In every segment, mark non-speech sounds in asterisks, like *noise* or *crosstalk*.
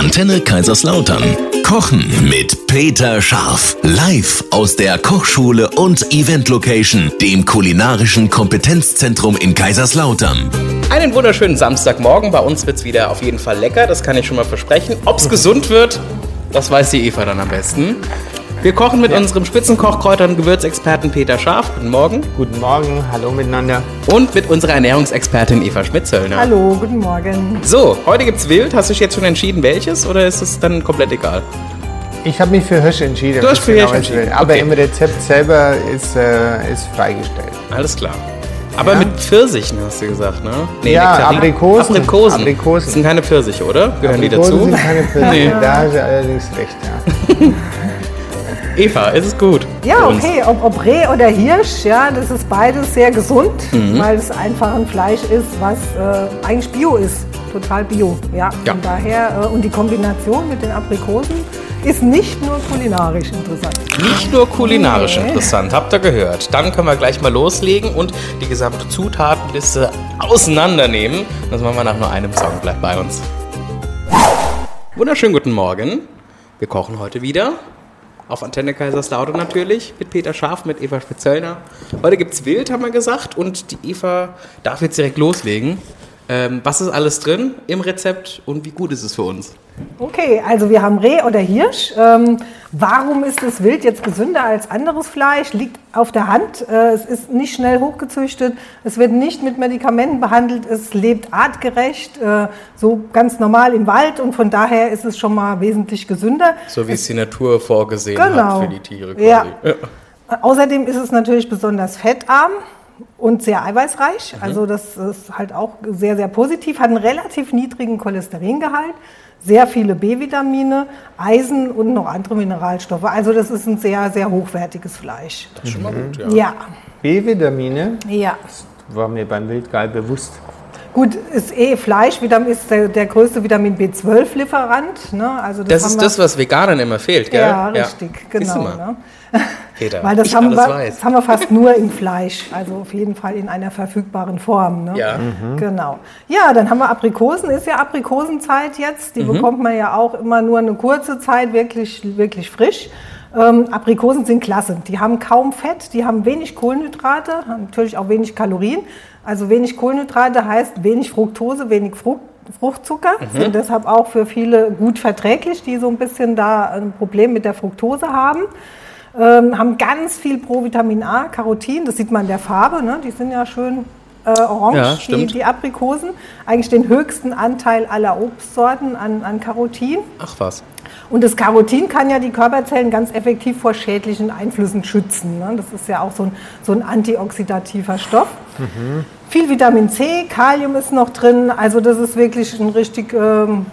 Antenne Kaiserslautern. Kochen mit Peter Scharf. Live aus der Kochschule und Event Location, dem kulinarischen Kompetenzzentrum in Kaiserslautern. Einen wunderschönen Samstagmorgen. Bei uns wird es wieder auf jeden Fall lecker, das kann ich schon mal versprechen. Ob es gesund wird, das weiß die Eva dann am besten. Wir kochen mit unserem Spitzenkoch, Kräuter- und Gewürzexperten Peter Scharf. Guten Morgen. Guten Morgen, hallo miteinander. Und mit unserer Ernährungsexpertin Eva Schmitzöllner. Hallo, guten Morgen. So, heute gibt's Wild. Hast du dich jetzt schon entschieden, welches? Oder ist es dann komplett egal? Ich habe mich für Hirsch entschieden. Du hast für was Hirsch genau entschieden. Aber Okay. im Rezept selber ist, äh, ist freigestellt. Alles klar. Aber Ja. mit Pfirsichen hast du gesagt, ne? Nee, Ja. Aprikosen. Aprikosen. Aprikosen. Das sind keine Pfirsiche, oder? Gehören die Aprikosen dazu? sind keine Pilze. Nee. Da hast du allerdings recht, ja. *laughs* Eva, ist es gut? Ja, okay, ob, ob Reh oder Hirsch, ja, das ist beides sehr gesund, Mhm. weil es einfach ein Fleisch ist, was äh, eigentlich Bio ist, total Bio. Ja, Ja. von daher, äh, und die Kombination mit den Aprikosen ist nicht nur kulinarisch interessant. Nicht nur kulinarisch Nee. interessant, habt ihr gehört. Dann können wir gleich mal loslegen und die gesamte Zutatenliste auseinandernehmen. Das machen wir nach nur einem Song. Bleibt bei uns. Wunderschönen guten Morgen. Wir kochen heute wieder. Auf Antenne Kaiserslautern natürlich. Mit Peter Scharf, mit Eva Spitzöllner. Heute gibt's Wild, haben wir gesagt. Und die Eva darf jetzt direkt loslegen. Ähm, was ist alles drin im Rezept und wie gut ist es für uns? Okay, also wir haben Reh oder Hirsch. Ähm, warum ist das Wild jetzt gesünder als anderes Fleisch? Liegt auf der Hand. Äh, es ist nicht schnell hochgezüchtet. Es wird nicht mit Medikamenten behandelt. Es lebt artgerecht, äh, so ganz normal im Wald. Und von daher ist es schon mal wesentlich gesünder. So wie es die Natur vorgesehen Genau. hat für die Tiere quasi. Ja. Außerdem ist es natürlich besonders fettarm und sehr eiweißreich. Mhm. Also das ist halt auch sehr, sehr positiv. Hat einen relativ niedrigen Cholesteringehalt, sehr viele B-Vitamine, Eisen und noch andere Mineralstoffe. Also das ist ein sehr, sehr hochwertiges Fleisch. Das ist schon mal gut, ja. Ja, B-Vitamine ja. war mir beim Wildgeil bewusst. Gut, ist eh Fleisch, Vitamin ist der, der größte Vitamin B12-Lieferant. Ne? Also Das haben ist wir- das, was Veganern immer fehlt, gell? Ja, richtig, du genau. Ne? Peter, Weil das ich haben, alles wir, weiß. das haben wir fast nur im Fleisch, also auf jeden Fall in einer verfügbaren Form. Ne? Ja. Genau. Ja, dann haben wir Aprikosen, ist ja Aprikosenzeit jetzt. Mhm. Die bekommt man ja auch immer nur eine kurze Zeit wirklich, wirklich frisch. Ähm, Aprikosen sind klasse. Die haben kaum Fett, die haben wenig Kohlenhydrate, haben natürlich auch wenig Kalorien. Also wenig Kohlenhydrate heißt wenig Fructose, wenig Frucht, Fruchtzucker. Mhm. Sind deshalb auch für viele gut verträglich, die so ein bisschen da ein Problem mit der Fructose haben. Ähm, haben ganz viel Provitamin A, Carotin, das sieht man in der Farbe, ne? die sind ja schön äh, orange, Ja, die, die Aprikosen. Eigentlich den höchsten Anteil aller Obstsorten an, an Carotin. Ach was. Und das Carotin kann ja die Körperzellen ganz effektiv vor schädlichen Einflüssen schützen. Ne? Das ist ja auch so ein, so ein antioxidativer Stoff. Viel Vitamin C, Kalium ist noch drin. Also das ist wirklich ein richtig ähm,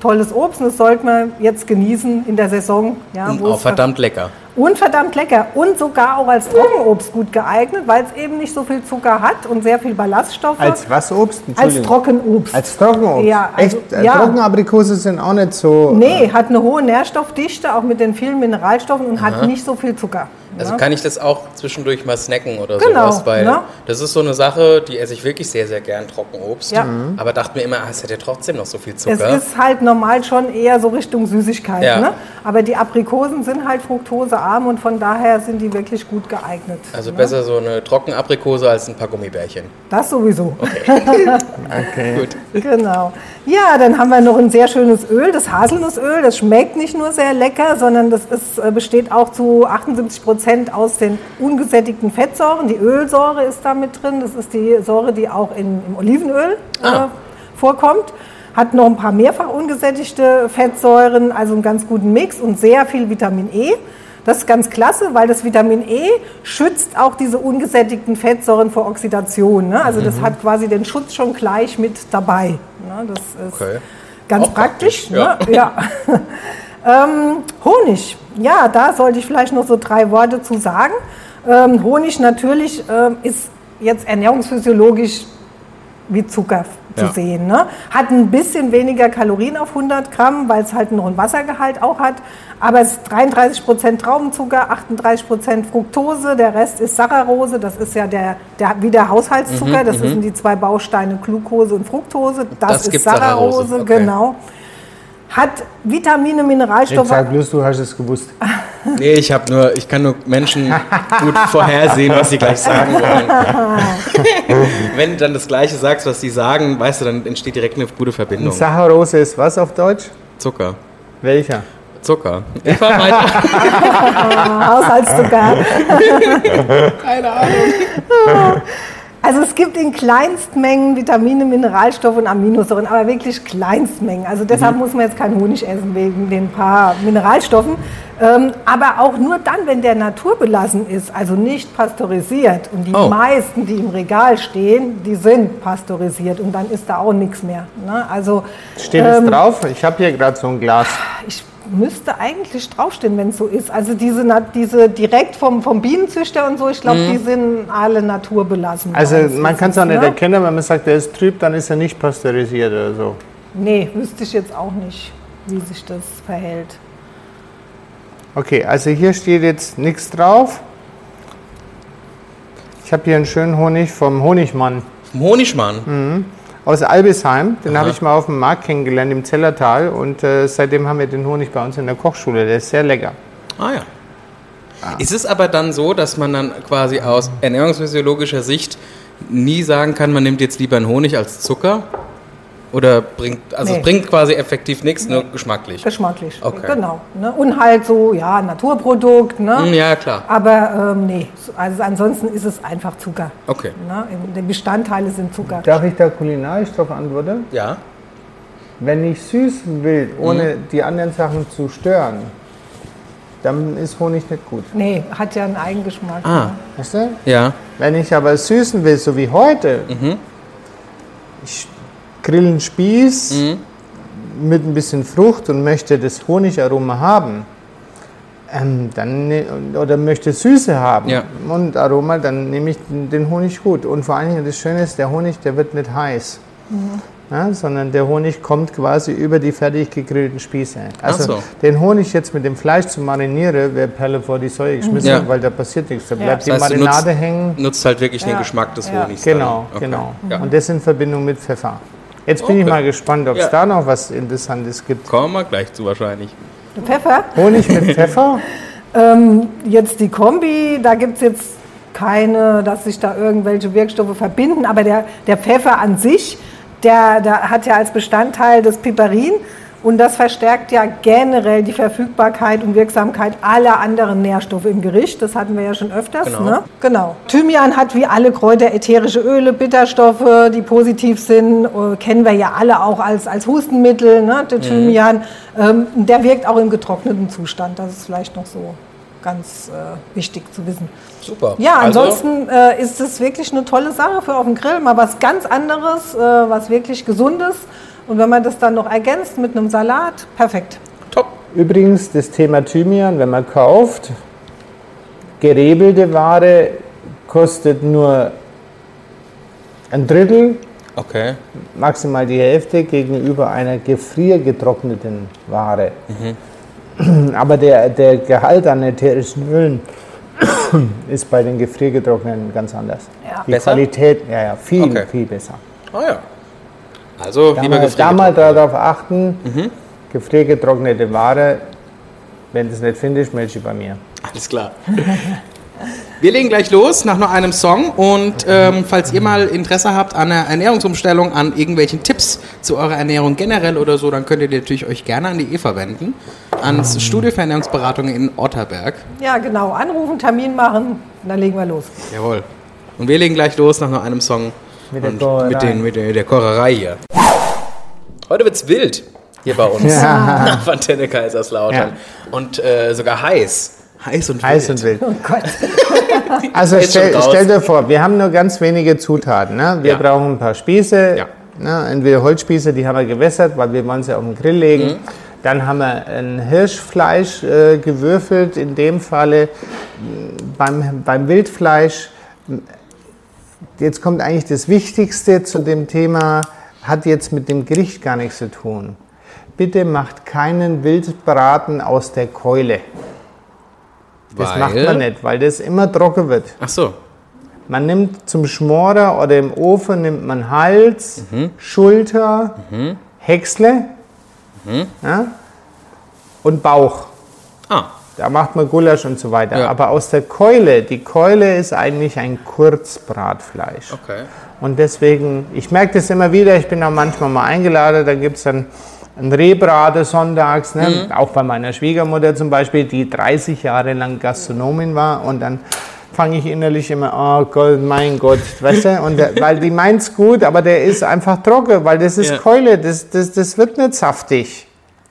tolles Obst. Und das sollte man jetzt genießen in der Saison. Ja, Und wo auch es verdammt lecker. Und verdammt lecker und sogar auch als Trockenobst gut geeignet, weil es eben nicht so viel Zucker hat und sehr viel Ballaststoffe. Als was Obst? Als. Trockenobst. Als Trockenobst? Ja, also- Echt? Äh, ja. Trockenaprikose sind auch nicht so... nee, hat eine hohe Nährstoffdichte, auch mit den vielen Mineralstoffen und hat nicht so viel Zucker. Also ja. kann ich das auch zwischendurch mal snacken oder Genau, sowas, weil ne? das ist so eine Sache, die esse ich wirklich sehr, sehr gern, Trockenobst. Ja. Aber dachte mir immer, ah, es hat ja trotzdem noch so viel es Zucker. ist halt normal schon eher so Richtung Süßigkeit. Ja. Ne? Aber die Aprikosen sind halt fruktosearm und von daher sind die wirklich gut geeignet. also ne? besser so eine Trockenaprikose als ein paar Gummibärchen. Das sowieso. Okay. *laughs* Gut. Genau. Ja, dann haben wir noch ein sehr schönes Öl, das Haselnussöl. Das schmeckt nicht nur sehr lecker, sondern das ist, äh, besteht auch zu 78 Prozent aus den ungesättigten Fettsäuren. Die Ölsäure ist da mit drin. Das ist die Säure, die auch in, im Olivenöl Ah. äh, vorkommt. Hat noch ein paar mehrfach ungesättigte Fettsäuren, also einen ganz guten Mix und sehr viel Vitamin E. Das ist ganz klasse, weil das Vitamin E schützt auch diese ungesättigten Fettsäuren vor Oxidation. Ne? Also Mhm. das hat quasi den Schutz schon gleich mit dabei. Ne? Das ist Okay. ganz Auch praktisch. praktisch, ne? ja. *laughs* ähm, Honig, ja, da sollte ich vielleicht noch so drei Worte zu sagen. Ähm, Honig natürlich ähm, ist jetzt ernährungsphysiologisch wie Zucker zu Ja. sehen. Ne? Hat ein bisschen weniger Kalorien auf 100 Gramm, weil es halt noch einen Wassergehalt auch hat. Aber es ist 33 Prozent Traubenzucker, 38 Prozent Fructose, der Rest ist Saccharose. Das ist ja der, der, wie der Haushaltszucker. das sind die zwei Bausteine Glucose und Fructose. Das, Das ist Saccharose, Saccharose, okay. genau. Hat Vitamine, Mineralstoffe. sag bloß, du hast es gewusst. *laughs* Nee, ich habe nur, ich kann nur Menschen gut vorhersehen, was sie gleich sagen wollen. *laughs* Wenn du dann das Gleiche sagst, was sie sagen, weißt du, dann entsteht direkt eine gute Verbindung. Saccharose ist was auf Deutsch? Zucker. Welcher? Zucker. *laughs* Ich fahr weiter. Haushaltszucker. Keine Ahnung. Also es gibt in Kleinstmengen Vitamine, Mineralstoffe und Aminosäuren, aber wirklich Kleinstmengen. Also deshalb Mhm. muss man jetzt keinen Honig essen wegen den paar Mineralstoffen. Ähm, aber auch nur dann, wenn der naturbelassen ist, also nicht pasteurisiert. Und die Oh. meisten, die im Regal stehen, die sind pasteurisiert und dann ist da auch nichts mehr. Ne? Also Steht ähm, es drauf? Ich habe hier gerade so ein Glas. ich müsste eigentlich draufstehen, wenn es so ist. Also diese, diese direkt vom, vom Bienenzüchter und so, ich glaube, die sind alle naturbelassen. Mhm. Also man kann es auch nicht ne? erkennen, wenn man sagt, der ist trüb, dann ist er nicht pasteurisiert oder so. Nee, wüsste ich jetzt auch nicht, wie sich das verhält. Okay, also hier steht jetzt nichts drauf. Ich habe hier einen schönen Honig vom Honigmann Vom Honigmann. Mhm. Aus Albisheim. Den habe ich mal auf dem Markt kennengelernt im Zellertal und äh, seitdem haben wir den Honig bei uns in der Kochschule. Der ist sehr lecker. Ah ja. Ist es aber dann so, dass man dann quasi aus ernährungsphysiologischer Sicht nie sagen kann, man nimmt jetzt lieber einen Honig als Zucker? Oder bringt, also Nee. es bringt quasi effektiv nichts, nur geschmacklich. Geschmacklich, Okay. genau. Ne? Und halt so, ja, Naturprodukt, ne? Hm, Ja, klar. Aber ähm, nee, also ansonsten ist es einfach Zucker. Okay. Ne? Die Bestandteile sind Zucker. Darf ich da kulinarisch drauf antworten? Ja. Wenn ich süßen will, ohne die anderen Sachen zu stören, dann ist Honig nicht gut. Nee, hat ja einen Eigengeschmack. Ah, Weißt du? ja. Wenn ich aber süßen will, so wie heute, ich grill einen Spieß mit ein bisschen Frucht und möchte das Honigaroma haben, ähm, dann, ne- oder möchte Süße haben Ja. und Aroma, dann nehme ich den, den Honig gut. Und vor allen Dingen das Schöne ist, der Honig, der wird nicht heiß. Ja, sondern der Honig kommt quasi über die fertig gegrillten Spieße. Also so. den Honig jetzt mit dem Fleisch zu marinieren, wäre Perle vor die Säue geschmissen, Ja. weil da passiert nichts. Da bleibt Das heißt, die Marinade nutzt- hängen. Nutzt halt wirklich den. Geschmack des Ja. Honigs. Genau. Okay. genau. Ja. Und das in Verbindung mit Pfeffer. Jetzt bin ich Okay. mal gespannt, ob es Ja. da noch was Interessantes gibt. Kommen wir gleich zu wahrscheinlich. Pfeffer? Honig mit Pfeffer? *laughs* Jetzt die Kombi, da gibt es jetzt keine, dass sich da irgendwelche Wirkstoffe verbinden, aber der, der Pfeffer an sich, der, der hat ja als Bestandteil das Piperin und das verstärkt ja generell die Verfügbarkeit und Wirksamkeit aller anderen Nährstoffe im Gericht. Das hatten wir ja schon öfters. Genau. Ne? genau. Thymian hat wie alle Kräuter ätherische Öle, Bitterstoffe, die positiv sind. Äh, kennen wir ja alle auch als, als Hustenmittel. Ne? Der Thymian, ähm, der wirkt auch im getrockneten Zustand. Das ist vielleicht noch so ganz äh, wichtig zu wissen. Super. Ja, Also, ansonsten äh, ist es wirklich eine tolle Sache für auf dem Grill. Mal was ganz anderes, äh, was wirklich Gesundes. Und wenn man das dann noch ergänzt mit einem Salat, perfekt. top. Übrigens, das Thema Thymian, wenn man kauft, gerebelte Ware kostet nur ein Drittel, Okay. maximal die Hälfte gegenüber einer gefriergetrockneten Ware. Aber der, der Gehalt an ätherischen Ölen ist bei den gefriergetrockneten ganz anders. Ja. Die Besser? Qualität, ja, ja, viel, Okay. viel besser. Ah ja. Also, Da lieber mal, da mal darauf achten, gefriergetrocknete Ware, wenn du es nicht findest, melde dich bei mir. Alles klar. Wir legen gleich los nach noch einem Song und ähm, falls ihr mal Interesse habt an einer Ernährungsumstellung, an irgendwelchen Tipps zu eurer Ernährung generell oder so, dann könnt ihr natürlich euch gerne an die Eva wenden, ans Studio für Ernährungsberatung in Otterberg. Ja, genau. Anrufen, Termin machen, dann legen wir los. Jawohl. Und wir legen gleich los nach noch einem Song Mit der Kocherei. mit, den, mit der, der Kocherei hier. Heute wird's wild hier bei uns Ja. *laughs* auf Antenne Kaiserslautern und äh, sogar heiß. Heiß und Heiß wild. und wild. Oh Gott. *laughs* Also *laughs* stell, stell dir vor, wir haben nur ganz wenige Zutaten. Ne? Wir Ja. brauchen ein paar Spieße, Ja. ne? entweder Holzspieße, die haben wir gewässert, weil wir wollen sie auf den Grill legen. Mhm. Dann haben wir ein Hirschfleisch äh, gewürfelt, in dem Falle beim, beim Wildfleisch. Jetzt kommt eigentlich das Wichtigste zu dem Thema, hat jetzt mit dem Gericht gar nichts zu tun. Bitte macht keinen Wildbraten aus der Keule. Das Weil? macht man nicht, weil das immer trocken wird. Ach so. Man nimmt zum Schmorer oder im Ofen nimmt man Hals, Mhm. Schulter, Häcksle Ja? Und Bauch. Ah, Da macht man Gulasch und so weiter. Ja. Aber aus der Keule, die Keule ist eigentlich ein Kurzbratfleisch. okay. Und deswegen, ich merke das immer wieder, ich bin auch manchmal mal eingeladen, da gibt es dann ein Rehbrate sonntags, ne? auch bei meiner Schwiegermutter zum Beispiel, die 30 Jahre lang Gastronomin war und dann fange ich innerlich immer, oh Gott, mein Gott, weißt du, und der, weil die meint's gut, aber der ist einfach trocken, weil das ist Ja. Keule, das, das, das wird nicht saftig.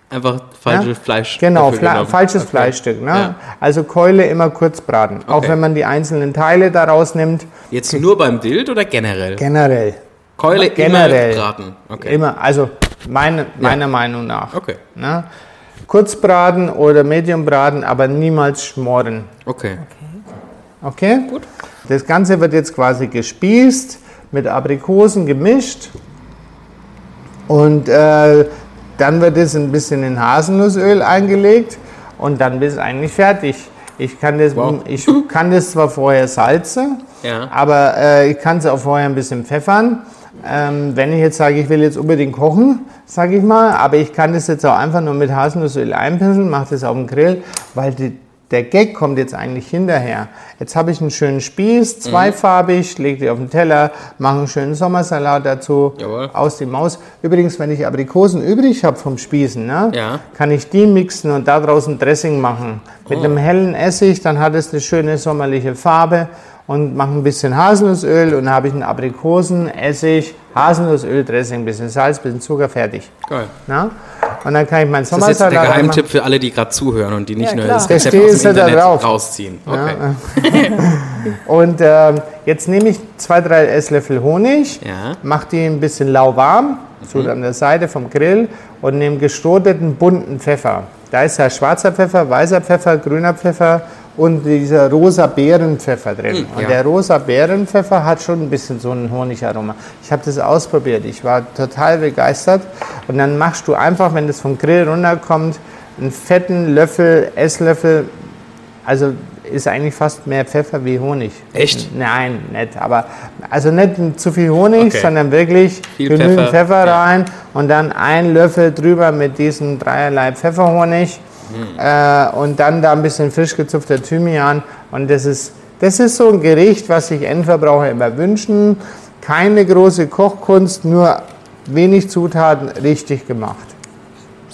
Einfach falsches Ja? Fleisch. Genau, Fle falsches Okay. Fleischstück. Ne? Ja. Also Keule immer kurz braten, auch Okay. wenn man die einzelnen Teile daraus nimmt, Jetzt nur beim Wild oder generell? generell. Keule generell. immer braten. Okay. Immer, also meine, meiner Meinung nach. Okay. Ne? Kurz braten oder Medium braten, aber niemals schmoren. Okay. Okay? Gut. Das Ganze wird jetzt quasi gespießt, mit Aprikosen gemischt und äh, dann wird es ein bisschen in Haselnussöl eingelegt und dann ist es eigentlich fertig. Ich kann das, Wow. ich kann das zwar vorher salzen, Ja. aber äh, ich kann es auch vorher ein bisschen pfeffern. Ähm, wenn ich jetzt sage, ich will jetzt unbedingt kochen, sage ich mal, aber ich kann das jetzt auch einfach nur mit Haselnussöl einpinseln, mache das auf dem Grill, weil die, der Gag kommt jetzt eigentlich hinterher. Jetzt habe ich einen schönen Spieß, zweifarbig, lege die auf den Teller, mache einen schönen Sommersalat dazu, Jawohl. aus die Maus. Übrigens, wenn ich Aprikosen übrig habe vom Spießen, ne, Ja. kann ich die mixen und daraus ein Dressing machen. Mit einem hellen Essig, dann hat es eine schöne sommerliche Farbe und mache ein bisschen Haselnussöl und dann habe ich einen Aprikosen, Essig, Haselnussöl, Dressing, ein bisschen Salz, ein bisschen Zucker, fertig. Geil. Na? Und dann kann ich meinen Das ist jetzt der Sommersalat Geheimtipp für alle, die gerade zuhören und die nicht Ja, nur das Rezept aus dem da Internet drauf. rausziehen. Okay. *laughs* Und ähm, jetzt nehme ich zwei, drei Esslöffel Honig, Ja. mache die ein bisschen lauwarm, so an der Seite vom Grill und nehme gestoterten bunten Pfeffer. Da ist ja schwarzer Pfeffer, weißer Pfeffer, grüner Pfeffer und dieser rosa Beerenpfeffer drin. und ja. der rosa Beerenpfeffer hat schon ein bisschen so ein Honigaroma. Ich habe das ausprobiert, ich war total begeistert. Und dann machst du einfach, wenn das vom Grill runterkommt, einen fetten Löffel, Esslöffel also ist eigentlich fast mehr Pfeffer wie Honig. Echt? Nein, nicht. Aber also nicht zu viel Honig, Okay. sondern wirklich Viel genügend Pfeffer, Pfeffer, ja. rein und dann ein Löffel drüber mit diesem dreierlei Pfefferhonig Äh, und dann da ein bisschen frisch gezupfter Thymian und das ist das ist so ein Gericht, was sich Endverbraucher immer wünschen. Keine große Kochkunst, nur wenig Zutaten, richtig gemacht.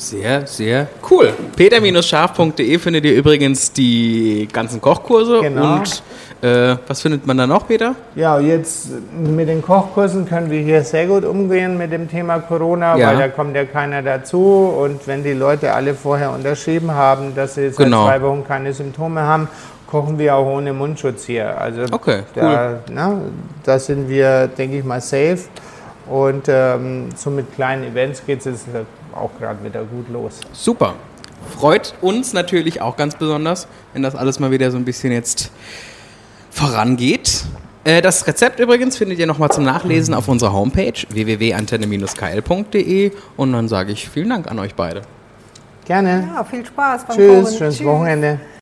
Sehr, sehr cool. peter-scharf.de findet ihr übrigens die ganzen Kochkurse. Genau. Und äh, was findet man da noch, Peter? Ja, jetzt mit den Kochkursen können wir hier sehr gut umgehen mit dem Thema Corona, Ja. weil da kommt ja keiner dazu. Und wenn die Leute alle vorher unterschrieben haben, dass sie seit Genau. zwei Wochen keine Symptome haben, kochen wir auch ohne Mundschutz hier. Also Okay, da, na, da sind wir, denke ich mal, safe. Und ähm, so mit kleinen Events geht es jetzt auch gerade wieder gut los. Super. Freut uns natürlich auch ganz besonders, wenn das alles mal wieder so ein bisschen jetzt vorangeht. Äh, Das Rezept übrigens findet ihr nochmal zum Nachlesen auf unserer Homepage www.antenne-kl.de und dann sage ich vielen Dank an euch beide. Gerne. Ja, viel Spaß beim Tschüss, Kochen. schönes Tschüss. Wochenende.